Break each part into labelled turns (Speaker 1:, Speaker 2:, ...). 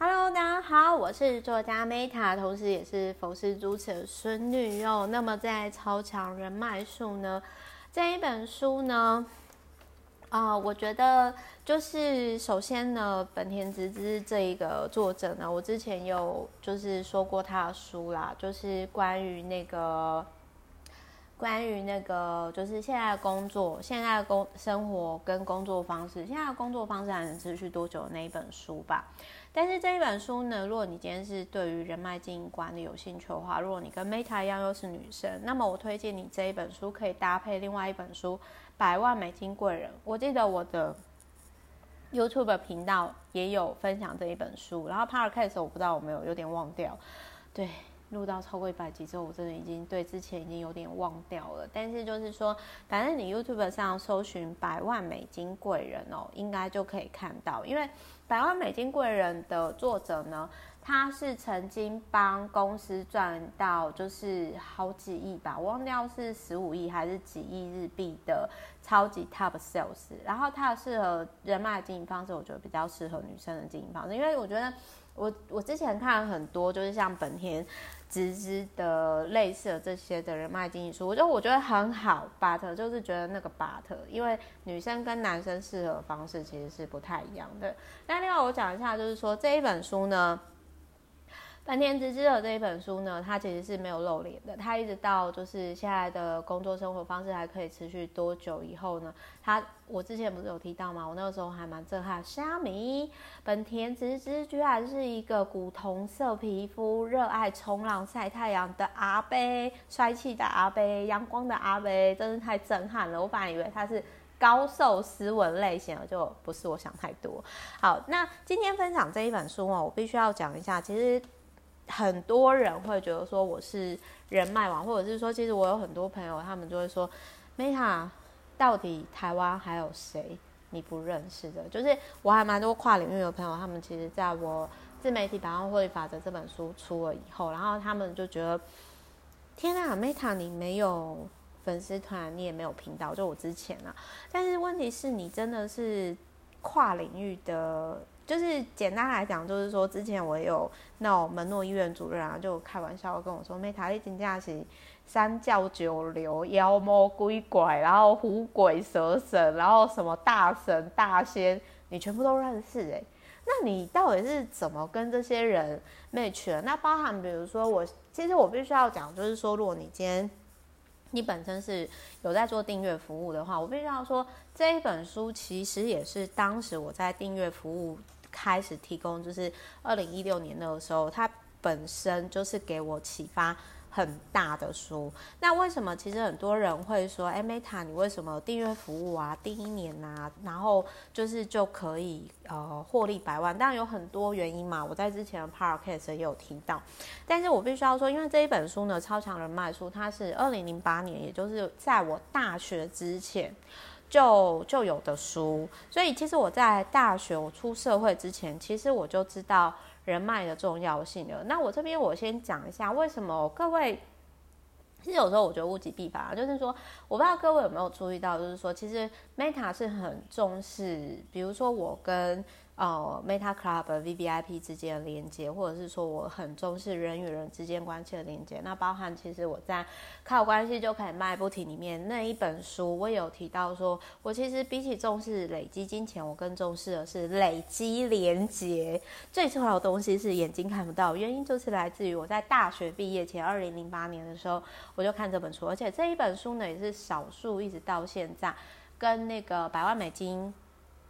Speaker 1: Hello，大家好，我是作家 Meta，同时也是佛斯主持的孙女哟。那么在《超强人脉术》呢这一本书呢，啊、我觉得就是首先呢，本田直之这一个作者呢，我之前有就是说过他的书啦，就是关于那个。关于那个就是现在的工作、现在的工生活跟工作方式，现在的工作方式还能持续多久的那一本书吧。但是这一本书呢，如果你今天是对于人脉经营管理有兴趣的话，如果你跟 Meta 一样又是女生，那么我推荐你这一本书可以搭配另外一本书《百万美金贵人》。我记得我的 YouTube 频道也有分享这一本书，然后 Podcast 我不知道有没有，有点忘掉。对。录到超过一百集之后，我真的已经对之前已经有点忘掉了。但是就是说，反正你 YouTube 上搜寻“百万美金贵人”哦，应该就可以看到。因为《百万美金贵人》的作者呢，他是曾经帮公司赚到就是好几亿吧，我忘掉是十五亿还是几亿日币的超级 Top Sales。然后他适合人脉的经营方式，我觉得比较适合女生的经营方式，因为我觉得。我我之前看了很多，就是像本田直之的类似的这些的人脉经营书，我就我觉得很好，but 就是觉得那个 but，因为女生跟男生适合的方式其实是不太一样的。那另外我讲一下，就是说这一本书呢。本田直之的这一本书呢，它其实是没有露脸的。它一直到就是现在的工作生活方式还可以持续多久以后呢？它我之前不是有提到吗？我那个时候还蛮震撼，虾米本田直之居然是一个古铜色皮肤、热爱冲浪、晒太阳的阿伯，帅气的阿伯，阳光的阿伯，真是太震撼了。我本来以为他是高瘦斯文类型的，就不是我想太多。好，那今天分享这一本书哦，我必须要讲一下，其实。很多人会觉得说我是人脉网，或者是说，其实我有很多朋友，他们就会说，Meta，到底台湾还有谁你不认识的？就是我还蛮多跨领域的朋友，他们其实在我自媒体百万获利法则这本书出了以后，然后他们就觉得，天啊，Meta，你没有粉丝团，你也没有频道，就我之前啊，但是问题是你真的是跨领域的。就是简单来讲，就是说之前我有那种门诺医院主任啊，就开玩笑跟我说：“Meta 你真的是三教九流、妖魔鬼怪，然后虎鬼蛇神，然后什么大神大仙，你全部都认识哎、那你到底是怎么跟这些人 match 的？那包含比如说我，其实我必须要讲，就是说，如果你今天你本身是有在做订阅服务的话，我必须要说，这一本书其实也是当时我在订阅服务。开始提供就是二零一六年那个时候，它本身就是给我启发很大的书。那为什么其实很多人会说，哎，Meta，你为什么订阅服务啊，第一年啊，然后就是就可以呃获利百万？当然有很多原因嘛，我在之前的 Podcast 也有提到。但是我必须要说，因为这一本书呢，《超强人脉书》，它是二零零八年，也就是在我大学之前。就就有的书，所以其实我在大学我出社会之前，其实我就知道人脉的重要性了。那我这边我先讲一下，为什么各位，其实有时候我觉得物极必反，就是说，我不知道各位有没有注意到，就是说，其实 Meta 是很重视，比如说我跟。哦，Meta Club VVIP 之间的连接，或者是说我很重视人与人之间关系的连接。那包含其实我在靠关系就可以卖不停里面那一本书，我有提到说，我其实比起重视累积金钱，我更重视的是累积连接。最重要的东西是眼睛看不到，原因就是来自于我在大学毕业前，二零零八年的时候我就看这本书，而且这一本书呢也是少数一直到现在跟那个百万美金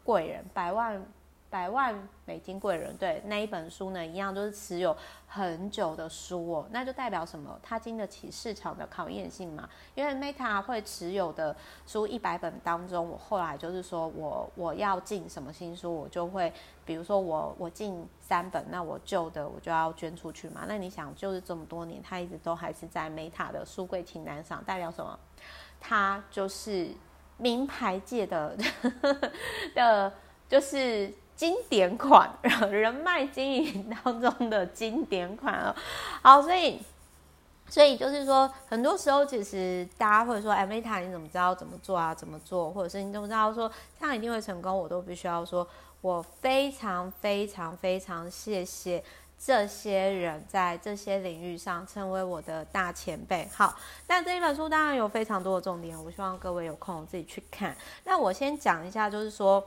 Speaker 1: 贵人百万。百万美金贵人，对，那一本书呢，一样都是持有很久的书哦，那就代表什么？它经得起市场的考验性嘛。因为 Meta 会持有的书一百本当中，我后来就是说我我要进什么新书，我就会，比如说我我进三本，那我旧的我就要捐出去嘛。那你想，就是这么多年，它一直都还是在 Meta 的书柜清单上，代表什么？它就是名牌界的 的，就是。经典款，人脉经营当中的经典款哦。好，所以，所以就是说，很多时候其实大家会说：“哎，Meta，你怎么知道怎么做啊？怎么做？或者是你怎么知道说这样一定会成功？”我都必须要说，我非常非常非常谢谢这些人在这些领域上成为我的大前辈。好，那这一本书当然有非常多的重点，我希望各位有空自己去看。那我先讲一下，就是说。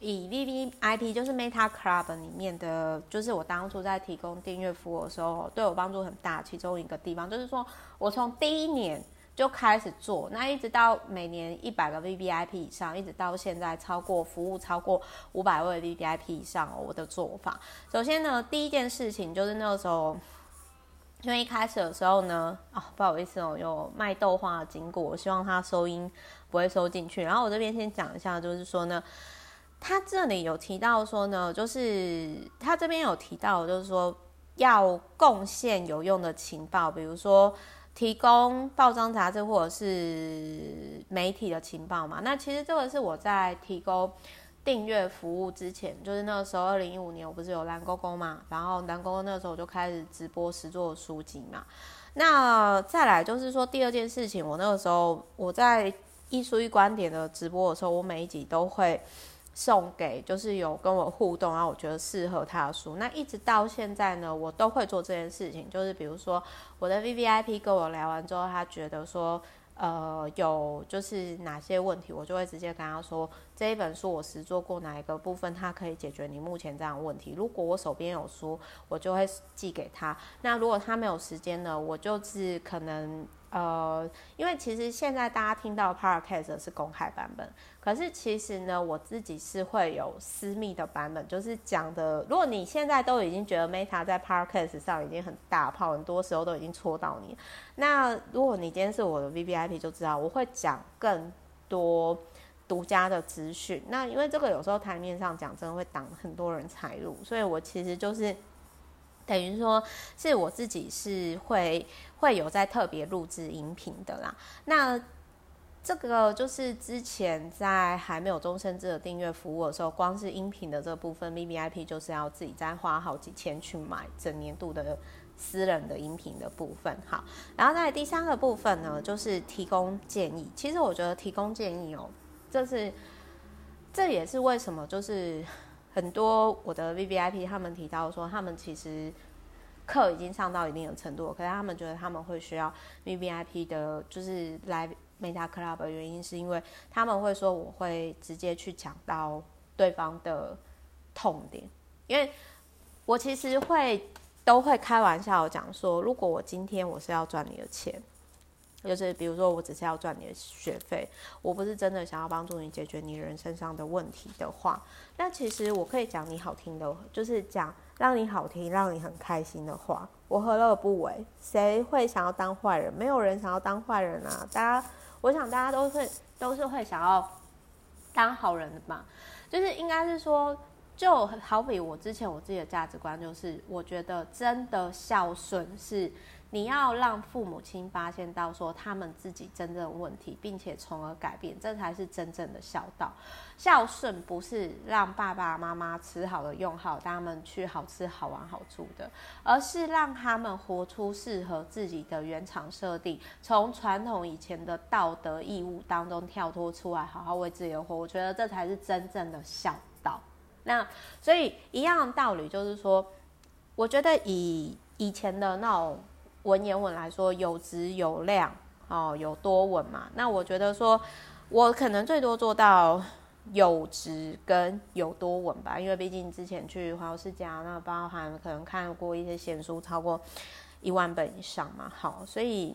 Speaker 1: 以 VVIP 就是 Meta Club 里面的，就是我当初在提供订阅服务的时候，对我帮助很大。其中一个地方就是说，我从第一年就开始做，那一直到每年一百个 VVIP 以上，一直到现在超过服务超过五百位 VVIP 以上。我的做法，首先呢，第一件事情就是那个时候，因为一开始的时候呢，啊、哦，不好意思哦，有卖豆花的经过，我希望它收音不会收进去。然后我这边先讲一下，就是说呢。他这里有提到说呢，就是他这边有提到，就是说要贡献有用的情报，比如说提供报章杂志或者是媒体的情报嘛。那其实这个是我在提供订阅服务之前，就是那个时候二零一五年，我不是有蓝勾勾嘛，然后蓝勾勾那个时候我就开始直播实作书籍嘛。那再来就是说第二件事情，我那个时候我在一书一观点的直播的时候，我每一集都会。送给就是有跟我互动，然后我觉得适合他的书，那一直到现在呢，我都会做这件事情。就是比如说我的 VVIP 跟我聊完之后，他觉得说，呃，有就是哪些问题，我就会直接跟他说，这一本书我实做过哪一个部分，它可以解决你目前这样的问题。如果我手边有书，我就会寄给他。那如果他没有时间呢，我就是可能。呃，因为其实现在大家听到 Podcast 是公开版本，可是其实呢，我自己是会有私密的版本，就是讲的。如果你现在都已经觉得 Meta 在 Podcast 上已经很大炮，很多时候都已经戳到你，那如果你今天是我的 VVIP，就知道我会讲更多独家的资讯。那因为这个有时候台面上讲，真的会挡很多人财路，所以我其实就是。等于说是我自己是会会有在特别录制音频的啦。那这个就是之前在还没有终身制的订阅服务的时候，光是音频的这部分，VVIP 就是要自己再花好几千去买整年度的私人的音频的部分。好，然后在第三个部分呢，就是提供建议。其实我觉得提供建议哦，这是这也是为什么就是。很多我的 VVIP 他们提到说，他们其实课已经上到一定的程度，可是他们觉得他们会需要 VVIP 的，就是来 Meta Club 的原因，是因为他们会说我会直接去讲到对方的痛点，因为我其实会都会开玩笑讲说，如果我今天我是要赚你的钱。就是比如说，我只是要赚你的学费，我不是真的想要帮助你解决你人生上的问题的话，那其实我可以讲你好听的，就是讲让你好听、让你很开心的话，我何乐不为？谁会想要当坏人？没有人想要当坏人啊！大家，我想大家都会都是会想要当好人的吧？就是应该是说，就好比我之前我自己的价值观，就是我觉得真的孝顺是。你要让父母亲发现到说他们自己真正的问题，并且从而改变，这才是真正的孝道。孝顺不是让爸爸妈妈吃好的、用好，带他们去好吃好玩好住的，而是让他们活出适合自己的原厂设定，从传统以前的道德义务当中跳脱出来，好好为自己而活。我觉得这才是真正的孝道。那所以一样的道理就是说，我觉得以以前的那种。文言文来说，有质有量哦，有多稳嘛？那我觉得说，我可能最多做到有质跟有多稳吧，因为毕竟之前去环游世界，那包含可能看过一些闲书，超过一万本以上嘛。好，所以，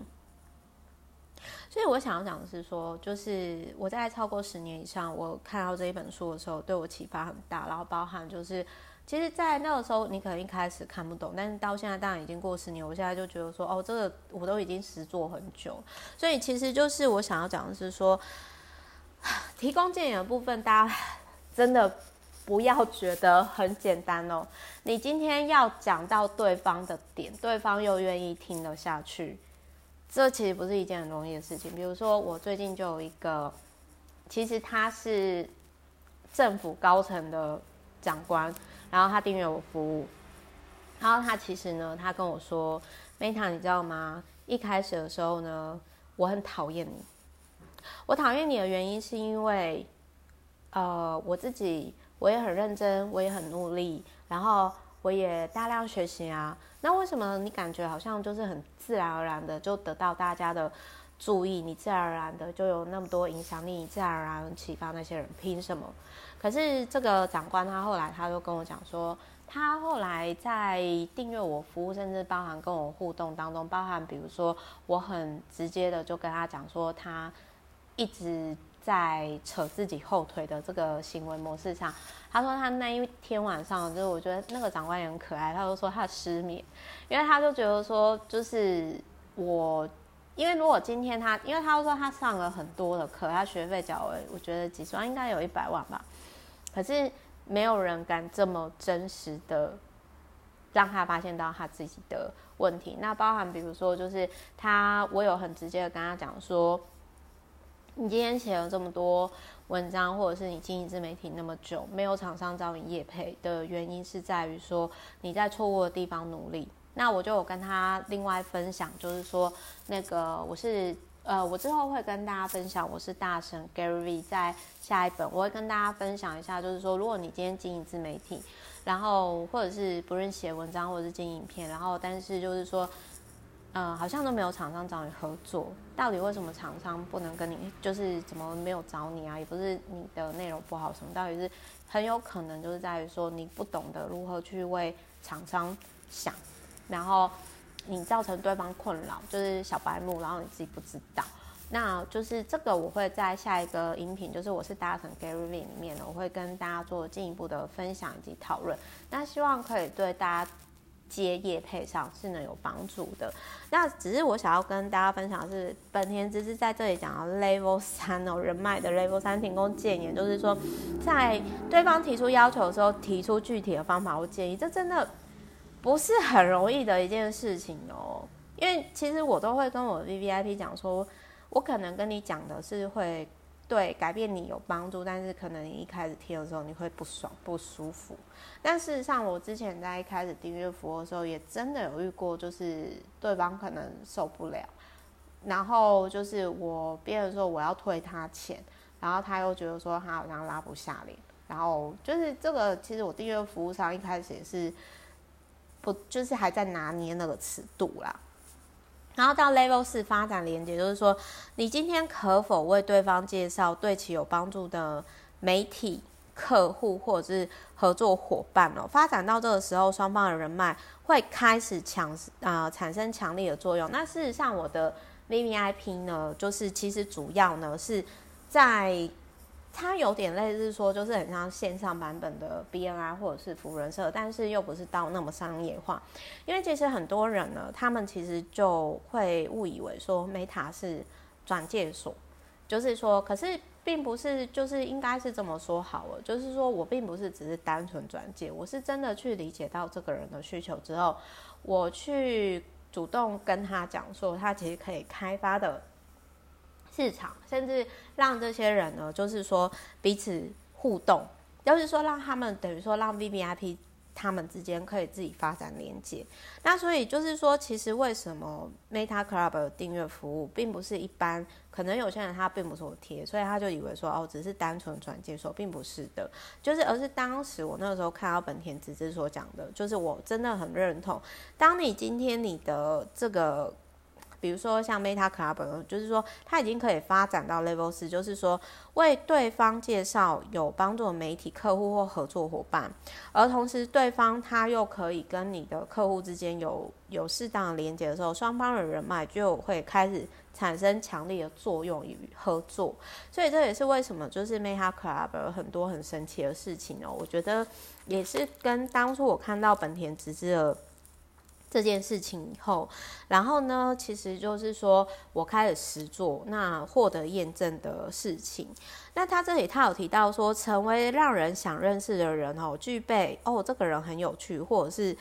Speaker 1: 所以我想要讲的是说，就是我在超过十年以上，我看到这一本书的时候，对我启发很大，然后包含就是。其实，在那个时候，你可能一开始看不懂，但是到现在，当然已经过十年，我现在就觉得说，哦，这个我都已经实做很久，所以其实就是我想要讲的是说，提供建议的部分，大家 真的不要觉得很简单哦。你今天要讲到对方的点，对方又愿意听得下去，这其实不是一件很容易的事情。比如说，我最近就有一个，其实他是政府高层的长官。然后他订阅我服务，然后他其实呢，他跟我说，Meta，你知道吗？一开始的时候呢，我很讨厌你。我讨厌你的原因是因为，呃，我自己，我也很认真，我也很努力，然后我也大量学习啊。那为什么你感觉好像就是很自然而然的就得到大家的注意，你自然而然的就有那么多影响力，你自然而然启发那些人，凭什么？可是这个长官他后来他就跟我讲说，他后来在订阅我服务，甚至包含跟我互动当中，包含比如说我很直接的就跟他讲说，他一直在扯自己后腿的这个行为模式上，他说他那一天晚上，就是我觉得那个长官也很可爱，他就说他失眠，因为他就觉得说，就是我。因为如果今天他，因为他说他上了很多的课，他学费缴了，我觉得几十万应该有一百万吧。可是没有人敢这么真实的让他发现到他自己的问题。那包含比如说，就是他，我有很直接的跟他讲说，你今天写了这么多文章，或者是你经营自媒体那么久，没有厂商找你业配的原因是在于说你在错误的地方努力。那我就有跟他另外分享，就是说，那个我是呃，我之后会跟大家分享，我是大神 Gary 在下一本我会跟大家分享一下，就是说，如果你今天经营自媒体，然后或者是不论写文章或者是经营影片，然后但是就是说，呃，好像都没有厂商找你合作，到底为什么厂商不能跟你，就是怎么没有找你啊？也不是你的内容不好什么，到底是很有可能就是在于说你不懂得如何去为厂商想。然后你造成对方困扰，就是小白目，然后你自己不知道。那就是这个，我会在下一个音频，就是我是大神 Gary V 里面呢，我会跟大家做进一步的分享以及讨论。那希望可以对大家接业配上是能有帮助的。那只是我想要跟大家分享的是，本田只是在这里讲到 Level 三哦，人脉的 Level 三提供建议，就是说在对方提出要求的时候，提出具体的方法或建议，这真的。不是很容易的一件事情哦，因为其实我都会跟我 VVIP 讲说，我可能跟你讲的是会对改变你有帮助，但是可能你一开始听的时候你会不爽不舒服。但事实上，我之前在一开始订阅服务的时候，也真的有遇过，就是对方可能受不了，然后就是我别人说我要退他钱，然后他又觉得说他好像拉不下脸，然后就是这个，其实我订阅服务商一开始也是。不，就是还在拿捏那个尺度啦。然后到 Level 四发展连接，就是说你今天可否为对方介绍对其有帮助的媒体客户或者是合作伙伴哦？发展到这个时候，双方的人脉会开始强啊、呃、产生强力的作用。那事实上，我的 VVIP 呢，就是其实主要呢是在。它有点类似说，就是很像线上版本的 BNI 或者是福人社，但是又不是到那么商业化。因为其实很多人呢，他们其实就会误以为说 Meta 是转介所，就是说，可是并不是，就是应该是这么说好了，就是说我并不是只是单纯转介，我是真的去理解到这个人的需求之后，我去主动跟他讲说，他其实可以开发的。市场，甚至让这些人呢，就是说彼此互动，就是说让他们等于说让 VVIP 他们之间可以自己发展连接。那所以就是说，其实为什么 Meta Club 的订阅服务并不是一般，可能有些人他并不是我贴，所以他就以为说哦，只是单纯转介，说并不是的，就是而是当时我那个时候看到本田直之所讲的，就是我真的很认同。当你今天你的这个。比如说像 Meta Club，就是说他已经可以发展到 Level 四，就是说为对方介绍有帮助的媒体客户或合作伙伴，而同时对方他又可以跟你的客户之间有有适当的连接的时候，双方的人脉就会开始产生强力的作用与合作。所以这也是为什么就是 Meta Club 有很多很神奇的事情哦。我觉得也是跟当初我看到本田直之的。这件事情以后，然后呢，其实就是说我开始实做，那获得验证的事情。那他这里他有提到说，成为让人想认识的人哦，具备哦，这个人很有趣，或者是。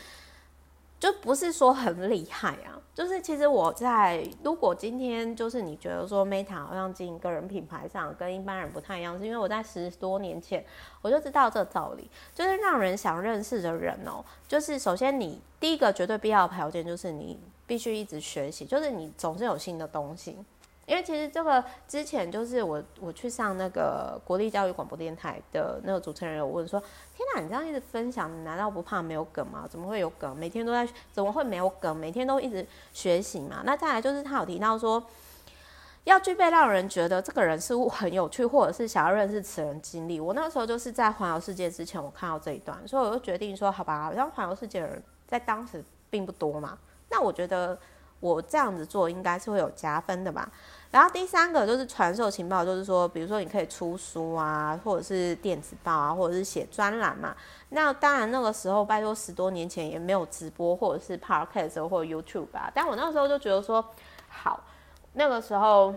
Speaker 1: 就不是说很厉害啊，就是其实我在如果今天就是你觉得说 Meta 好像经营个人品牌上跟一般人不太一样，是因为我在十多年前我就知道这个道理，就是让人想认识的人哦，就是首先你第一个绝对必要条件就是你必须一直学习，就是你总是有新的东西，因为其实这个之前就是我我去上那个国立教育广播电台的那个主持人有问说：“天哪，你这样一直分享，你难道不怕没有梗吗？怎么会有梗？每天都在，怎么会没有梗？每天都一直学习嘛。”那再来就是他有提到说，要具备让人觉得这个人事物很有趣，或者是想要认识此人经历。我那时候就是在环游世界之前，我看到这一段，所以我就决定说：“好吧，好像环游世界的人在当时并不多嘛。”那我觉得。我这样子做应该是会有加分的吧。然后第三个就是传授情报，就是说，比如说你可以出书啊，或者是电子报啊，或者是写专栏嘛。那当然那个时候，拜托十多年前也没有直播或者是 Podcast 或者 YouTube 吧。但我那个时候就觉得说，好，那个时候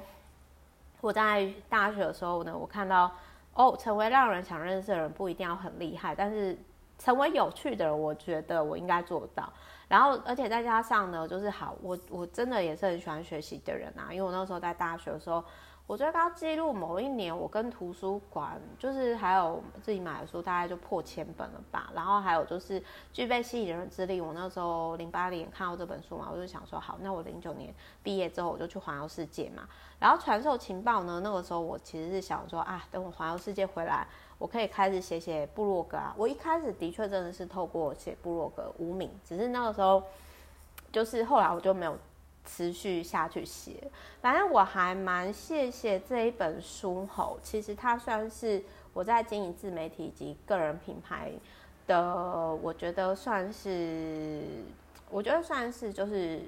Speaker 1: 我在大学的时候呢，我看到哦，成为让人想认识的人不一定要很厉害，但是成为有趣的人，我觉得我应该做到。然后，而且再加上呢，就是好，我我真的也是很喜欢学习的人啊。因为我那时候在大学的时候，我最高记录某一年，我跟图书馆就是还有自己买的书，大概就破千本了吧。然后还有就是具备吸引人之力，我那时候零八年看到这本书嘛，我就想说好，那我零九年毕业之后我就去环游世界嘛。然后传授情报呢，那个时候我其实是想说啊，等我环游世界回来。我可以开始写写部落格啊！我一开始的确真的是透过写部落格无名，只是那个时候就是后来我就没有持续下去写。反正我还蛮谢谢这一本书吼，其实它算是我在经营自媒体及个人品牌的，我觉得算是，我觉得算是就是。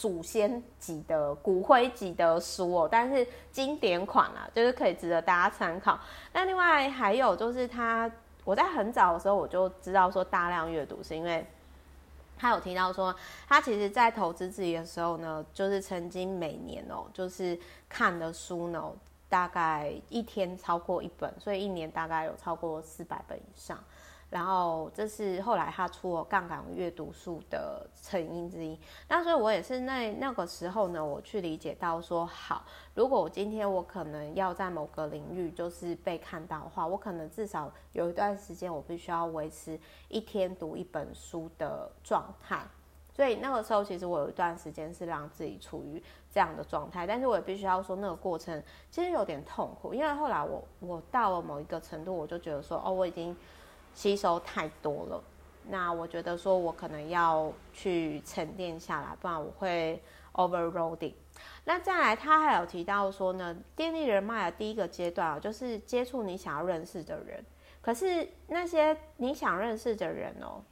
Speaker 1: 祖先级的骨灰级的书哦，但是经典款啊，就是可以值得大家参考。那另外还有就是他，我在很早的时候我就知道说大量阅读是因为他有提到说，他其实在投资自己的时候呢，就是曾经每年哦，就是看的书呢，大概一天超过一本，所以一年大概有超过四百本以上。然后这是后来他出了杠杆阅读术的成因之一。那所以我也是那那个时候呢，我去理解到说，好，如果我今天我可能要在某个领域就是被看到的话，我可能至少有一段时间我必须要维持一天读一本书的状态。所以那个时候其实我有一段时间是让自己处于这样的状态，但是我也必须要说那个过程其实有点痛苦，因为后来我我到了某一个程度，我就觉得说，哦，我已经。吸收太多了，那我觉得说，我可能要去沉淀下来，不然我会 overloading。那再来，他还有提到说呢，建立人脉的第一个阶段啊，就是接触你想要认识的人。可是那些你想认识的人哦，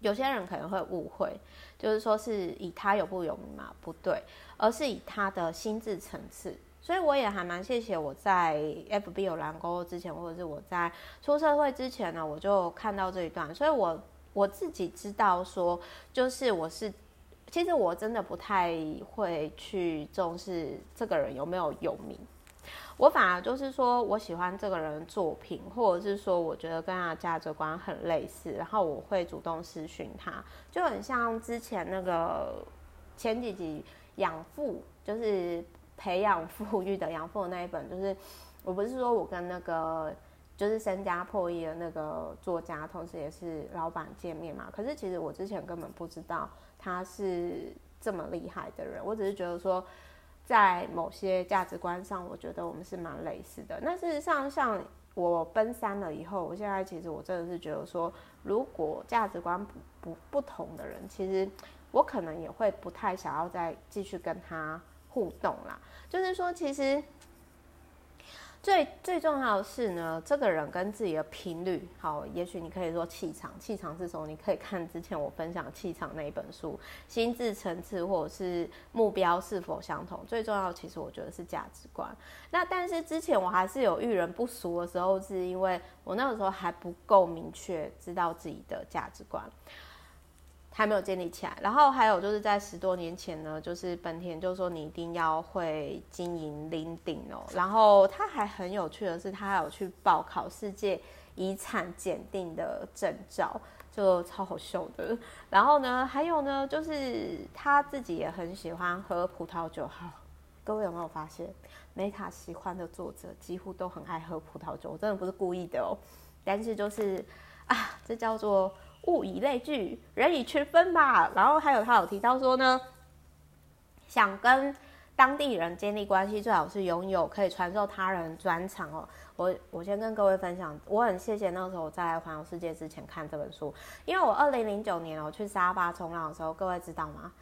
Speaker 1: 有些人可能会误会，就是说是以他有不有名嘛？不对，而是以他的心智层次。所以我也还蛮谢谢我在 FB 有蓝勾之前，或者是我在出社会之前呢，我就看到这一段。所以我我自己知道说，就是我是，其实我真的不太会去重视这个人有没有有名，我反而就是说我喜欢这个人的作品，或者是说我觉得跟他的价值观很类似，然后我会主动私讯他，就很像之前那个前几集养父，就是。培养富裕的养父的那一本，就是我不是说我跟那个就是身家破亿的那个作家，同时也是老板见面嘛。可是其实我之前根本不知道他是这么厉害的人，我只是觉得说在某些价值观上，我觉得我们是蛮类似的。那事实上，像我奔三了以后，我现在其实我真的是觉得说，如果价值观不不不同的人，其实我可能也会不太想要再继续跟他。互动啦，就是说，其实最最重要的是呢，这个人跟自己的频率好，也许你可以说气场，气场是什么？你可以看之前我分享气场那一本书，心智层次或者是目标是否相同。最重要，其实我觉得是价值观。那但是之前我还是有遇人不熟的时候，是因为我那个时候还不够明确知道自己的价值观。还没有建立起来，然后还有就是在十多年前呢，就是本田就说你一定要会经营领顶哦，然后他还很有趣的是，他还有去报考世界遗产检定的证照，就超好笑的。然后呢，还有呢，就是他自己也很喜欢喝葡萄酒。好，各位有没有发现，Meta 喜欢的作者几乎都很爱喝葡萄酒？我真的不是故意的哦，但是就是啊，这叫做。物以类聚，人以群分吧。然后还有他有提到说呢，想跟当地人建立关系，最好是拥有可以传授他人专长哦。我我先跟各位分享，我很谢谢那时候我在环游世界之前看这本书，因为我二零零九年我去沙巴冲浪的时候，各位知道吗？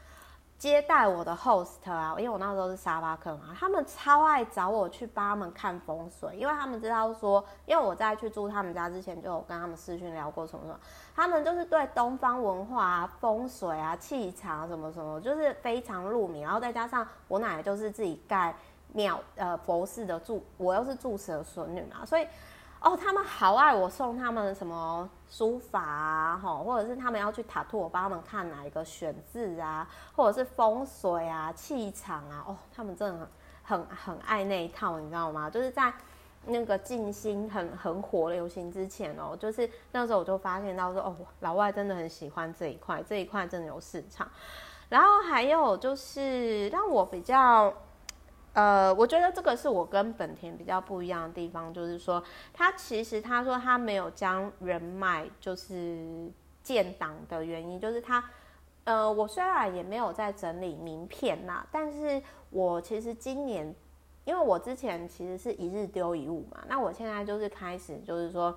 Speaker 1: 接待我的 host 啊，因为我那时候是沙巴客嘛，他们超爱找我去帮他们看风水，因为他们知道说，因为我在去住他们家之前就有跟他们视讯聊过什么什么，他们就是对东方文化啊、风水啊、气场什么什么，就是非常入迷。然后再加上我奶奶就是自己盖庙呃佛寺的住，我又是住持的孙女嘛，所以。哦，他们好爱我送他们什么书法啊，吼，或者是他们要去塔图，我帮他们看哪一个选字啊，或者是风水啊、气场啊，哦，他们真的很很很爱那一套，你知道吗？就是在那个静心很很火流行之前哦，就是那时候我就发现到说，哦，老外真的很喜欢这一块，这一块真的有市场。然后还有就是让我比较。呃，我觉得这个是我跟本田比较不一样的地方，就是说，他其实他说他没有将人脉就是建档的原因，就是他，呃，我虽然也没有在整理名片呐，但是我其实今年，因为我之前其实是一日丢一物嘛，那我现在就是开始就是说，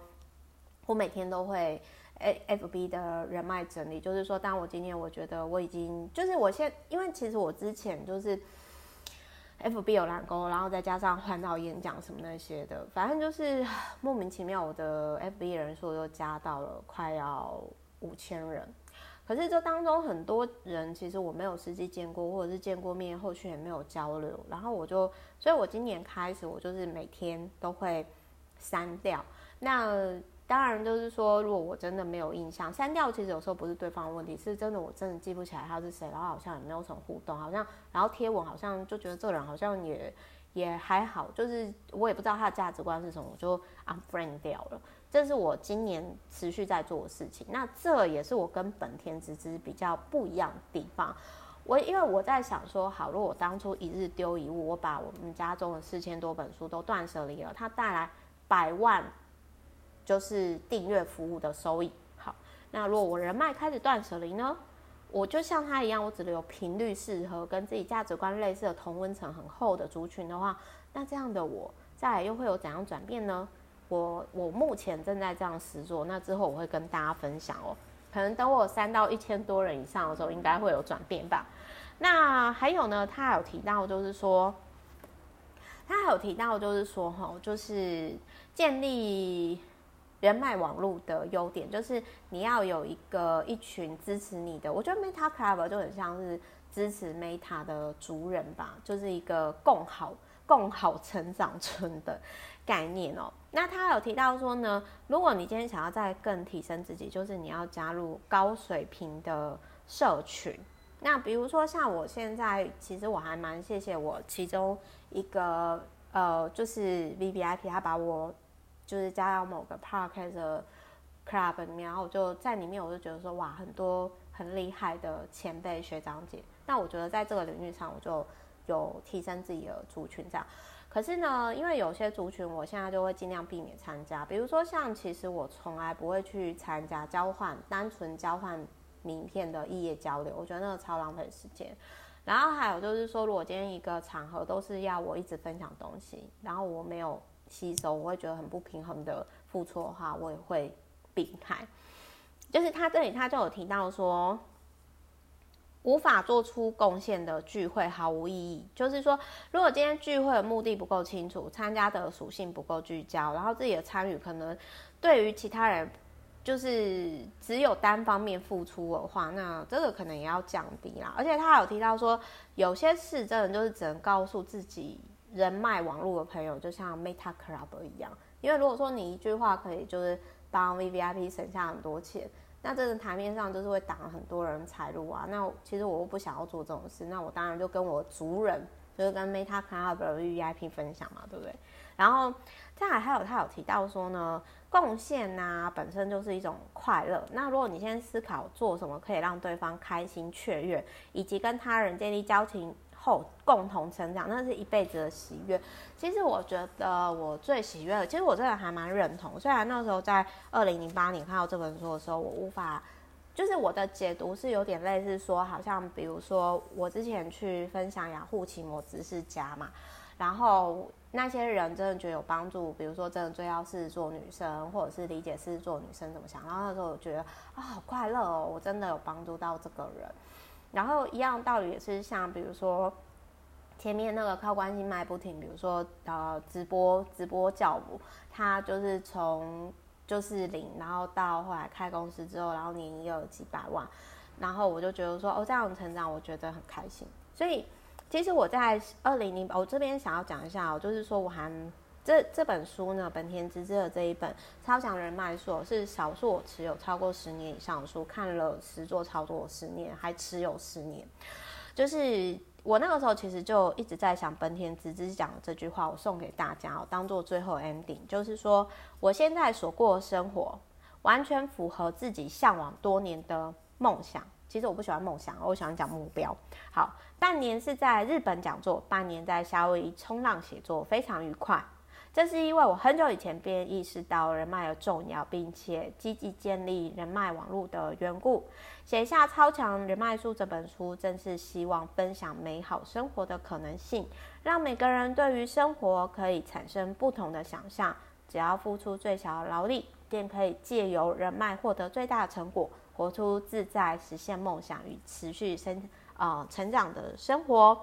Speaker 1: 我每天都会 A F B 的人脉整理，就是说，当我今天我觉得我已经，就是我现，因为其实我之前就是。FB 有蓝勾，然后再加上环岛演讲什么那些的，反正就是 莫名其妙，我的 FB 人数又加到了快要五千人。可是这当中很多人其实我没有实际见过，或者是见过面，后续也没有交流。然后我就，所以我今年开始，我就是每天都会删掉。那当然，就是说，如果我真的没有印象，删掉其实有时候不是对方的问题，是真的我真的记不起来他是谁，然后好像也没有什么互动，好像然后贴文好像就觉得这人好像也也还好，就是我也不知道他的价值观是什么，我就 unfriend 掉了。这是我今年持续在做的事情。那这也是我跟本田直之比较不一样的地方。我因为我在想说，好，如果我当初一日丢一物，我把我们家中的四千多本书都断舍离了，它带来百万。就是订阅服务的收益。好，那如果我人脉开始断舍离呢？我就像他一样，我只留频率适合、跟自己价值观类似的同温层很厚的族群的话，那这样的我再来又会有怎样转变呢？我我目前正在这样实做，那之后我会跟大家分享哦。可能等我三到一千多人以上的时候，应该会有转变吧。那还有呢，他有提到就是说，他还有提到就是说，哈，就是建立。人脉网络的优点就是你要有一个一群支持你的，我觉得 Meta Club 就很像是支持 Meta 的族人吧，就是一个共好共好成长村的概念哦。那他有提到说呢，如果你今天想要再更提升自己，就是你要加入高水平的社群。那比如说像我现在，其实我还蛮谢谢我其中一个呃，就是 VVIP，他把我。就是加到某个 park 的 club 里面，然后我就在里面，我就觉得说哇，很多很厉害的前辈学长姐。那我觉得在这个领域上，我就有提升自己的族群这样。可是呢，因为有些族群，我现在就会尽量避免参加。比如说像，其实我从来不会去参加交换，单纯交换名片的异业交流，我觉得那个超浪费时间。然后还有就是说，如果今天一个场合都是要我一直分享东西，然后我没有。吸收，我会觉得很不平衡的付出的话，我也会避开。就是他这里他就有提到说，无法做出贡献的聚会毫无意义。就是说，如果今天聚会的目的不够清楚，参加的属性不够聚焦，然后自己的参与可能对于其他人就是只有单方面付出的话，那这个可能也要降低啦。而且他有提到说，有些事真的就是只能告诉自己。人脉网络的朋友就像 Meta Club 一样，因为如果说你一句话可以就是帮 VVIP 省下很多钱，那这个台面上就是会挡很多人财路啊。那其实我又不想要做这种事，那我当然就跟我族人，就是跟 Meta Club 的 VVIP 分享嘛，对不对？然后再来还有他有提到说呢，贡献呐本身就是一种快乐。那如果你先思考做什么可以让对方开心雀跃，以及跟他人建立交情。后共同成长，那是一辈子的喜悦。其实我觉得我最喜悦的，其实我真的还蛮认同。虽然那时候在二零零八年看到这本书的时候，我无法就是我的解读是有点类似说，好像比如说我之前去分享养护奇摩知识家嘛，然后那些人真的觉得有帮助，比如说真的最要是做女生，或者是理解是做女生怎么想，然后那时候我觉得啊、好快乐哦，我真的有帮助到这个人。然后一样道理也是像比如说前面那个靠关系卖不停，比如说呃直播直播教母，他就是从。就是零，然后到后来开公司之后，然后年营业额几百万，然后我就觉得说，哦，这样成长我觉得很开心。所以其实我在二零零，我这边想要讲一下，就是说我还这这本书呢，本田直之的这一本《超强人脉术》是少数我持有超过十年以上的书，看了实作超多十年，还持有十年，就是。我那个时候其实就一直在想，本田直之讲的这句话，我送给大家，我当做最后 ending，就是说，我现在所过的生活完全符合自己向往多年的梦想。其实我不喜欢梦想，我喜欢讲目标。好，半年是在日本讲座，半年在夏威夷冲浪写作，非常愉快。这是因为我很久以前便意识到人脉的重要，并且积极建立人脉网络的缘故。写下《超强人脉术》这本书，正是希望分享美好生活的可能性，让每个人对于生活可以产生不同的想象。只要付出最小的劳力，便可以借由人脉获得最大的成果，活出自在、实现梦想与持续生呃成长的生活。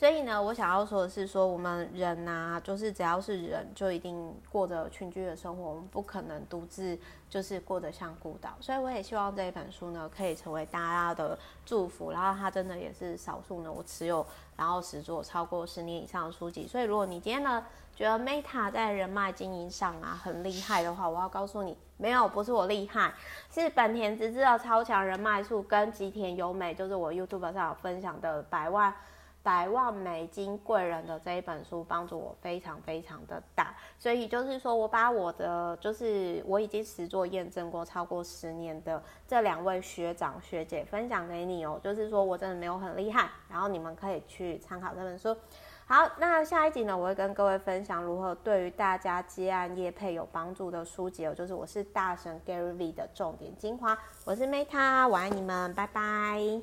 Speaker 1: 所以呢，我想要说的是，说我们人呐、啊，就是只要是人，就一定过着群居的生活，我们不可能独自就是过得像孤岛。所以我也希望这一本书呢，可以成为大家的祝福。然后它真的也是少数呢，我持有然后实作超过十年以上的书籍。所以如果你今天呢觉得 Meta 在人脉经营上啊很厉害的话，我要告诉你，没有，不是我厉害，是本田直之的超强人脉术跟吉田由美，就是我 YouTube 上有分享的百万。百万美金贵人的这一本书帮助我非常非常的大，所以就是说我把我的就是我已经实作验证过超过十年的这两位学长学姐分享给你哦，就是说我真的没有很厉害，然后你们可以去参考这本书。好，那下一集呢，我会跟各位分享如何对于大家接案业配有帮助的书籍哦，就是我是大神 Gary V 的重点精华，我是 Meta，我爱你们，拜拜。